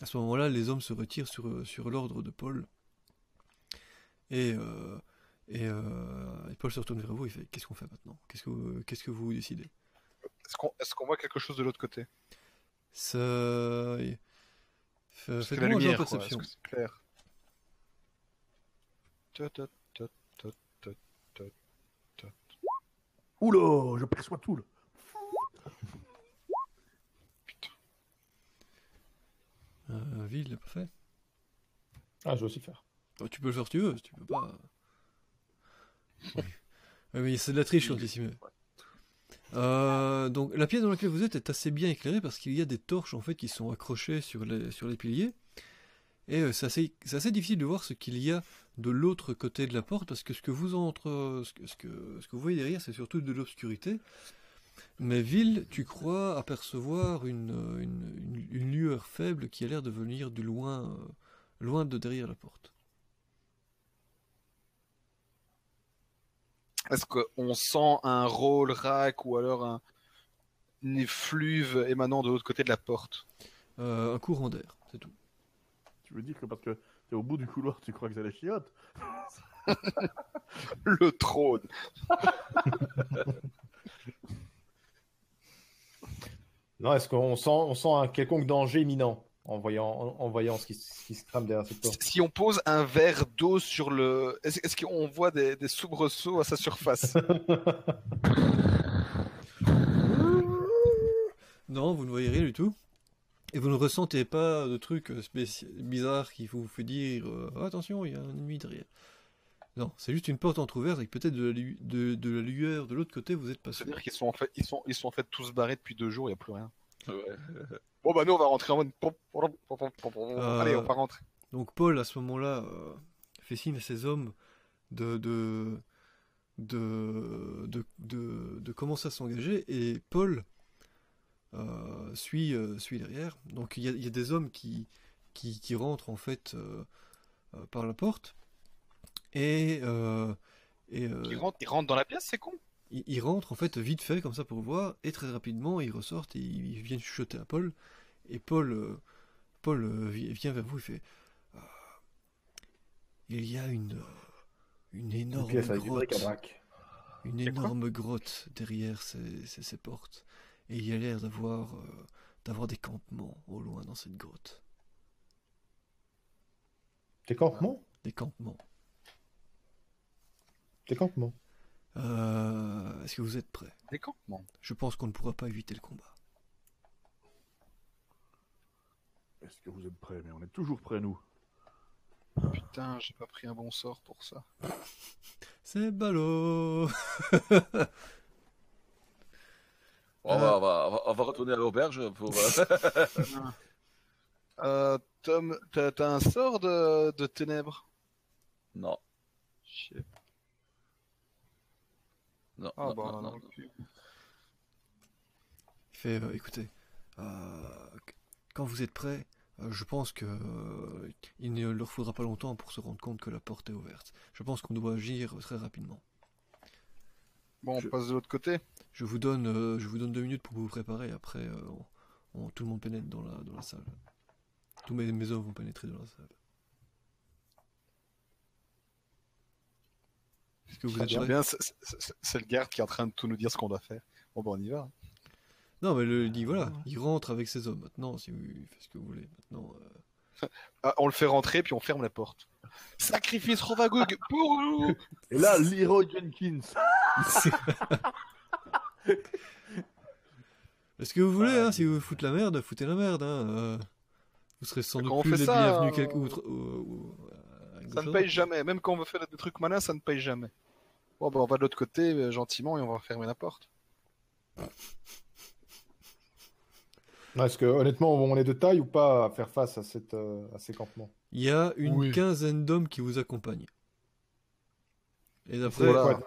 À ce moment-là, les hommes se retirent sur, sur l'ordre de Paul. Et, euh, et, euh, et Paul se retourne vers vous, il fait Qu'est-ce qu'on fait maintenant? Qu'est-ce que, vous- qu'est-ce que vous décidez? Est-ce qu'on voit quelque chose de l'autre côté? Ça. euh, Faites-moi un jeu perception. c'est clair? Oula, je perçois tout. Là. Euh, Ville, l'a pas fait Ah, je vais aussi le faire. Oh, Tu peux le faire si tu veux, si tu peux pas. Oui. Ouais, mais c'est de la triche quand s'y met. Euh, donc la pièce dans laquelle vous êtes est assez bien éclairée parce qu'il y a des torches en fait qui sont accrochées sur les, sur les piliers et euh, c'est assez, c'est assez difficile de voir ce qu'il y a de l'autre côté de la porte parce que ce que vous entre ce que, ce que, ce que vous voyez derrière c'est surtout de l'obscurité mais Ville tu crois apercevoir une, une, une- une lueur faible qui a l'air de venir du loin euh, loin de derrière la porte. Est-ce qu'on sent un roll rack ou alors un une effluve émanant de l'autre côté de la porte? Euh, un courant d'air c'est tout. Tu veux dire que parce que t'es au bout du couloir, tu crois que c'est les chiottes [LAUGHS] Le trône [LAUGHS] Non, est-ce qu'on sent, on sent un quelconque danger imminent en voyant, en, en voyant ce qui, ce qui se trame derrière cette porte? Si on pose un verre d'eau sur le... Est-ce qu'on voit des, des soubresauts à sa surface? [LAUGHS] Non, vous ne voyez rien du tout. Et vous ne ressentez pas de trucs spéci- bizarres qui vous fait dire euh, attention, il y a un ennemi derrière. Non, c'est juste une porte entrouverte avec peut-être de, la lu- de, de la lueur de l'autre côté, vous êtes pas sûr. C'est-à-dire qu'ils sont en fait, ils sont, ils sont en fait tous barrés depuis deux jours, il n'y a plus rien. Ouais. Bon bah nous on va rentrer en mode... Allez, on va rentrer. Donc Paul, à ce moment-là, euh, fait signe à ses hommes de, de, de, de, de, de commencer à s'engager, et Paul euh, suit, euh, suit derrière. Donc il y a, il y a des hommes qui, qui, qui rentrent en fait euh, euh, par la porte, et, euh, et euh, ils rentrent dans la pièce, c'est con. ils, ils rentrent en fait vite fait comme ça pour voir, et très rapidement ils ressortent et ils viennent chuchoter à Paul, et Paul, euh, Paul euh, vi- vient vers vous, il fait euh, Il y a une, une Une énorme du grotte, une énorme grotte derrière ces, ces- ces portes, et il y a l'air d'avoir euh, d'avoir des campements au loin dans cette grotte. Des campements? Des campements. Des campements. Euh, Est-ce que vous êtes prêts? Des campements. Je pense qu'on ne pourra pas éviter le combat. Est-ce que vous êtes prêts? Mais on est toujours prêts, nous. Putain, j'ai pas pris un bon sort pour ça. [LAUGHS] C'est ballot [LAUGHS] On, va, on, va, on va- retourner à l'auberge pour. euh, [LAUGHS] Euh, Tom, t'as un sort de, de ténèbres? Non, Chier. Non. Ah non, bah, non, non, non. plus. fait euh, écoutez, euh, quand vous êtes prêts, euh, je pense que euh, il ne leur faudra pas longtemps pour se rendre compte que la porte est ouverte. Je pense qu'on doit agir très rapidement. Bon, on Je- passe de l'autre côté. Je vous donne, euh, je vous donne deux minutes pour vous préparer. Après, euh, on- on- tout le monde pénètre dans la, dans la salle. Tous mes, mes hommes vont pénétrer dans la salle. Que vous êtes bien. c'est- le garde qui est en train de tout nous dire ce qu'on doit faire. Bon, bah, on y va. Non, mais le, il dit voilà, il rentre avec ses hommes. Maintenant, si vous faites ce que vous voulez. Maintenant, euh, [LAUGHS] Ah, on le fait rentrer, puis on ferme la porte. [LAUGHS] Sacrifice Rovagug pour nous [LAUGHS] Et là, Leroy Jenkins. Est-ce que vous voulez, hein, si vous foutez la merde, foutez la merde. Hein, euh, vous serez sans doute plus les bienvenus euh, quelque outre. ou- Ça ne paye jamais. Même quand on veut faire des trucs malins, ça ne paye jamais. Bon, bah, on va de l'autre côté, euh, gentiment, et on va fermer la porte. Est-ce que honnêtement, on est de taille ou pas à faire face à, cette, euh, à ces campements? Il y a une Oui. quinzaine d'hommes qui vous accompagnent. Et d'après, Voilà.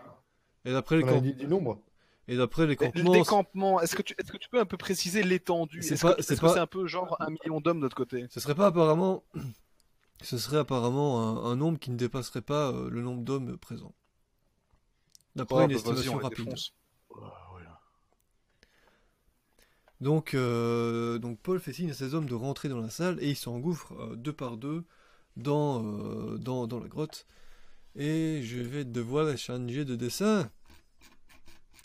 et d'après les, camp- dit du nombre et d'après les campements, Les campements, est-ce que, tu, est-ce que tu peux un peu préciser l'étendue? C'est pas- c'est un peu genre un million d'hommes de notre côté? ce serait pas apparemment, [CLEARS THROAT] ce serait apparemment un, un nombre qui ne dépasserait pas euh, le nombre d'hommes présents. D'après Oh, une bah, vas-y, estimation on rapide. Ah. Donc, euh, donc Paul fait signe à ses hommes de rentrer dans la salle et ils s'engouffrent euh, deux par deux dans, euh, dans, dans la grotte. Et je vais devoir changer de dessin.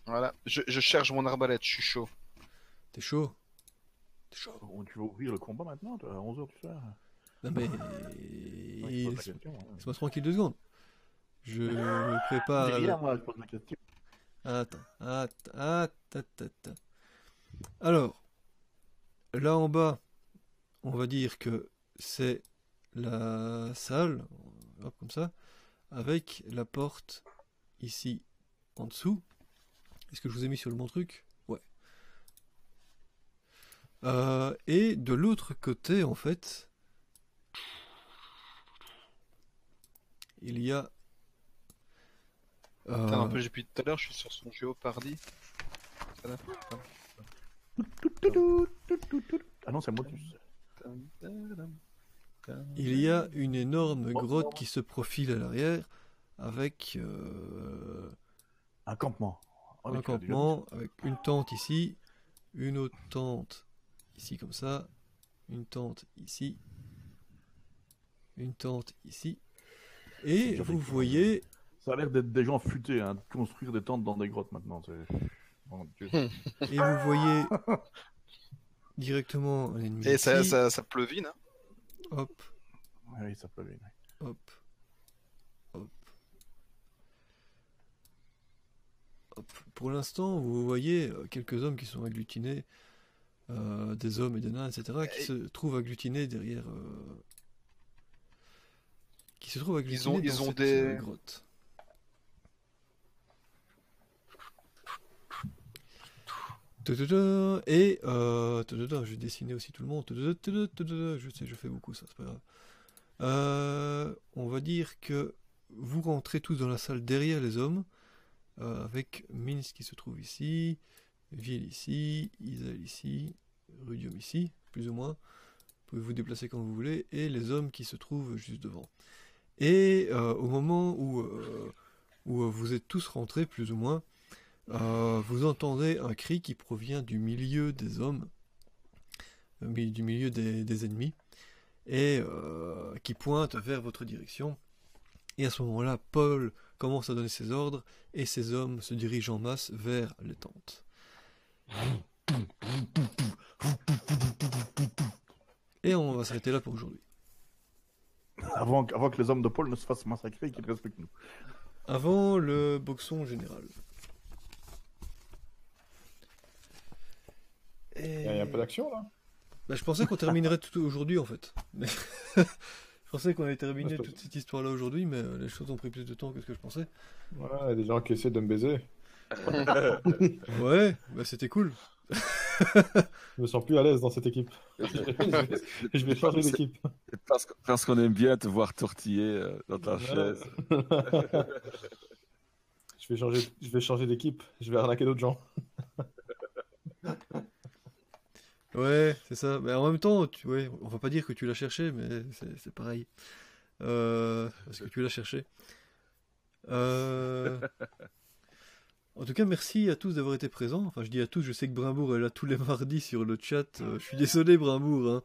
Voilà, je, je cherche mon arbalète, je suis chaud. T'es chaud? T'es chaud Bon, Tu vas ouvrir le combat maintenant toi, À 11h, tu sais Non mais... Ouais, je pose la question, hein. Laisse-moi tranquille deux secondes. Je me prépare... C'est moi, je pose la question. Attends, attends, attends, attends. Alors, là en bas, on va dire que c'est la salle, hop, comme ça, avec la porte ici en dessous. Est-ce que je vous ai mis sur le bon truc? Ouais. Euh, et de l'autre côté, en fait, il y a. Putain, euh, depuis tout à l'heure, je suis sur son géopardy. Ah non, c'est Motus. Il y a une énorme grotte qui se profile à l'arrière avec euh, Un campement. Ah, un campement, avec une tente ici, une autre tente ici comme ça, une tente ici, une tente ici. Et vous voyez. Ça a l'air d'être des gens futés, hein, de construire des tentes dans des grottes maintenant. Mon Dieu. et vous voyez directement un ennemi Et ça, ça, ça pleuvine, hein Hop, oui, ça peut bien. hop, hop. Hop. Pour l'instant, vous voyez euh, quelques hommes qui sont agglutinés, euh, des hommes et des nains, etc., qui Et- se trouvent agglutinés derrière. euh, qui se trouvent agglutinés ont- dans ils ont cette, des- grotte. Et euh, je vais dessiner aussi tout le monde. Je sais, je fais beaucoup ça, c'est pas grave. Euh, on va dire que vous rentrez tous dans la salle derrière les hommes, euh, avec Minsk qui se trouve ici, Ville ici, Isel ici, Rudium ici, plus ou moins. Vous pouvez vous déplacer quand vous voulez, et les hommes qui se trouvent juste devant. Et au moment où, vous êtes tous rentrés, plus ou moins, euh, vous entendez un cri qui provient du milieu des hommes, euh, du milieu des, des ennemis, et euh, qui pointe vers votre direction. Et à ce moment-là, Paul commence à donner ses ordres, et ses hommes se dirigent en masse vers les tentes. Et on va s'arrêter là pour aujourd'hui. Avant, avant que les hommes de Paul ne se fassent massacrer et qu'ils respectent nous. Avant le boxon général. Et... Il y a un peu d'action là Bah, je pensais qu'on terminerait tout aujourd'hui en fait. Mais- [LAUGHS] je pensais qu'on terminer Ouais, c'est- toute cette histoire-là aujourd'hui, mais euh, les choses ont pris plus de temps que ce que je pensais. Voilà, il y a des gens qui essaient de me baiser. [LAUGHS] Ouais, bah c'était cool. Je me sens plus à l'aise dans cette équipe. [LAUGHS] Je vais changer d'équipe. Parce, qu'on aime bien te voir tortiller euh, dans ta chaise. Je vais changer, je vais changer d'équipe. Je vais arnaquer d'autres gens. Ouais, c'est ça. Mais en même temps, tu... ouais, on va pas dire que tu l'as cherché, mais c'est pareil. Euh, Parce que tu l'as cherché? Euh, En tout cas, merci à tous d'avoir été présents. Enfin, je dis à tous, je sais que Brimbourg est là tous les [LAUGHS] mardis sur le chat. Euh, je suis désolé, Brimbourg, hein,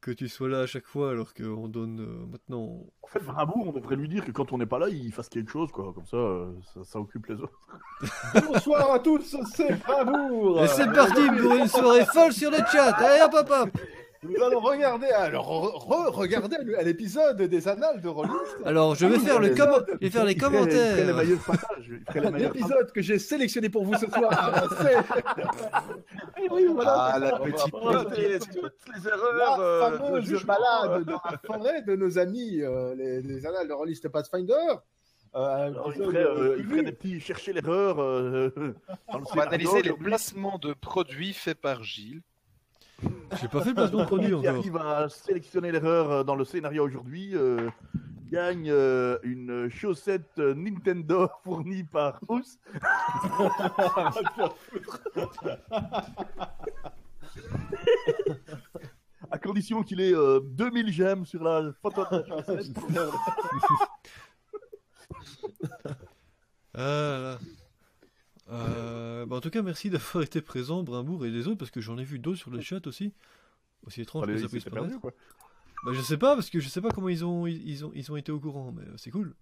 que tu sois là à chaque fois alors qu'on donne euh, maintenant. En fait, Brimbourg, on devrait lui dire que quand on n'est pas là, il fasse quelque chose, quoi. Comme ça, euh, ça, ça occupe les autres. [LAUGHS] Bonsoir à tous, c'est Bravour Et c'est parti pour une soirée folle sur le chat. Allez, hop, hop, hop. Nous allons regarder, alors re- regarder à l'épisode des annales de Rollist. Alors, je vais faire, le comment... je vais faire les Il ferait- Il ferait les commentaires. [LAUGHS] L'épisode que j'ai sélectionné pour vous ce soir, c'est [LAUGHS] oui, voilà, Ah, la c'est ça. petite On va Toutes voir les, erreurs. La euh, de fameuse balade dans la forêt de nos amis, euh, les, les annales de Rollist Pathfinder. Euh, Alors, il ferait, euh, il ferait des petits chercher l'erreur. Euh, [LAUGHS] dans le On va analyser les placements de produits faits par Gilles. [LAUGHS] J'ai pas fait le placement de produit Qui encore. arrive à sélectionner l'erreur euh, dans le scénario aujourd'hui euh, gagne euh, une chaussette Nintendo [LAUGHS] fournie par Ous. [LAUGHS] à condition qu'il ait euh, 2000 gemmes sur la photo de la chaussette. Ah là. Euh, bah, en tout cas, merci d'avoir [LAUGHS] été présent, Brimbourg et les autres, parce que j'en ai vu d'autres sur le chat aussi. Aussi étrange Allez, que ça il puisse paraître. Bah, je sais pas, parce que je sais pas comment ils ont, ils, ils ont, ils ont été au courant, mais c'est cool.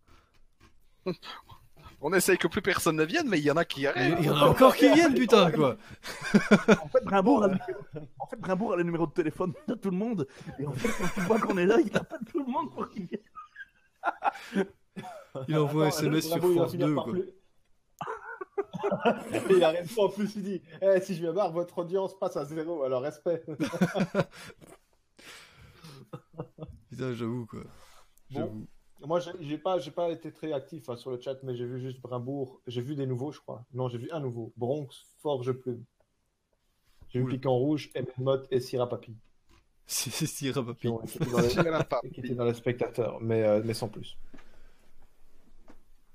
On essaye que plus personne ne vienne, mais il y en a qui arrivent. Il y en a encore qui viennent, putain, quoi. En fait, Brimbourg a le numéro... en fait, Brimbourg a le numéro de téléphone de tout le monde. Et en fait, quand tu vois qu'on est là, il appelle tout le monde pour qu'il vienne. Il envoie un Attends, SMS sur il France finir 2, par quoi. plus- il arrête pas en plus, il dit Eh, si je viens barre, votre audience passe à zéro, alors respect. [LAUGHS] Putain, j'avoue, quoi. J'avoue. Moi, j'ai pas, j'ai pas été très actif hein, sur le chat, mais j'ai vu juste Brimbourg. J'ai vu des nouveaux, je crois. Non, j'ai vu un nouveau. Bronx, Forge Plume. J'ai vu. Piquant Rouge, Mot et Syrah Papi. [LAUGHS] C'est Syrah Qui, qui étaient dans les spectateurs, mais, euh, mais sans plus.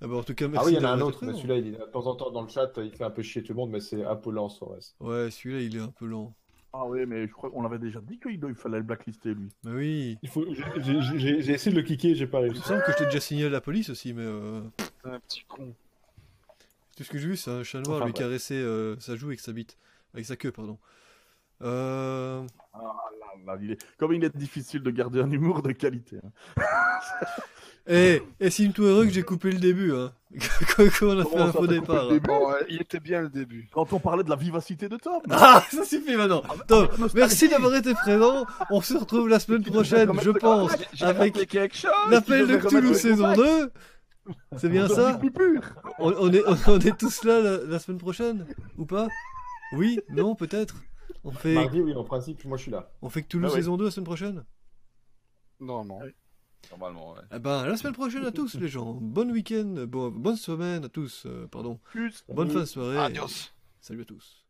Ah bah, en tout cas, Ah merci. oui, il y en a un autre, mais celui-là, il est de temps en temps dans le chat, il fait un peu chier tout le monde, mais c'est Apollo Suarez. Ouais, celui-là, il est un peu lent. Ah ouais, mais je crois qu'on avait déjà dit qu'il il fallait le blacklister, lui. Mais oui. Il faut, j'ai- essayé de le cliquer, j'ai pas Il réussi. me semble que je t'ai déjà signalé à la police aussi, mais euh, Un petit con. tout ce que j'ai vu, c'est un chat noir Enfin, lui caresser euh, sa joue avec sa bite. Avec sa queue, pardon. Euh... Ah là là, il est... Comme il est difficile de garder un humour de qualité. hein. [LAUGHS] Eh, estime-toi heureux que j'ai coupé le début, hein. [LAUGHS] Quand on a fait un faux départ. hein. Bon, euh, il était bien le début. Quand on parlait de la vivacité de Tom. [LAUGHS] Ah, ça suffit maintenant. Tom, merci d'avoir été présent. On se retrouve la semaine prochaine, je pense, J'ai avec rappelé quelque chose. l'appel de Cthulhu saison 2. C'est bien On ça on, on est, on est tous là la, la semaine prochaine Ou pas? Oui? Non Peut-être? On fait, Mardi, oui, en principe, moi je suis là. on fait Cthulhu Ah ouais. saison 2 la semaine prochaine? Normalement. Normalement, ouais. Eh ben, à la semaine prochaine à tous les gens. Bon week-end, bon, bonne semaine à tous, euh, pardon. Plus. Bonne fin de soirée. Adios. Salut à tous.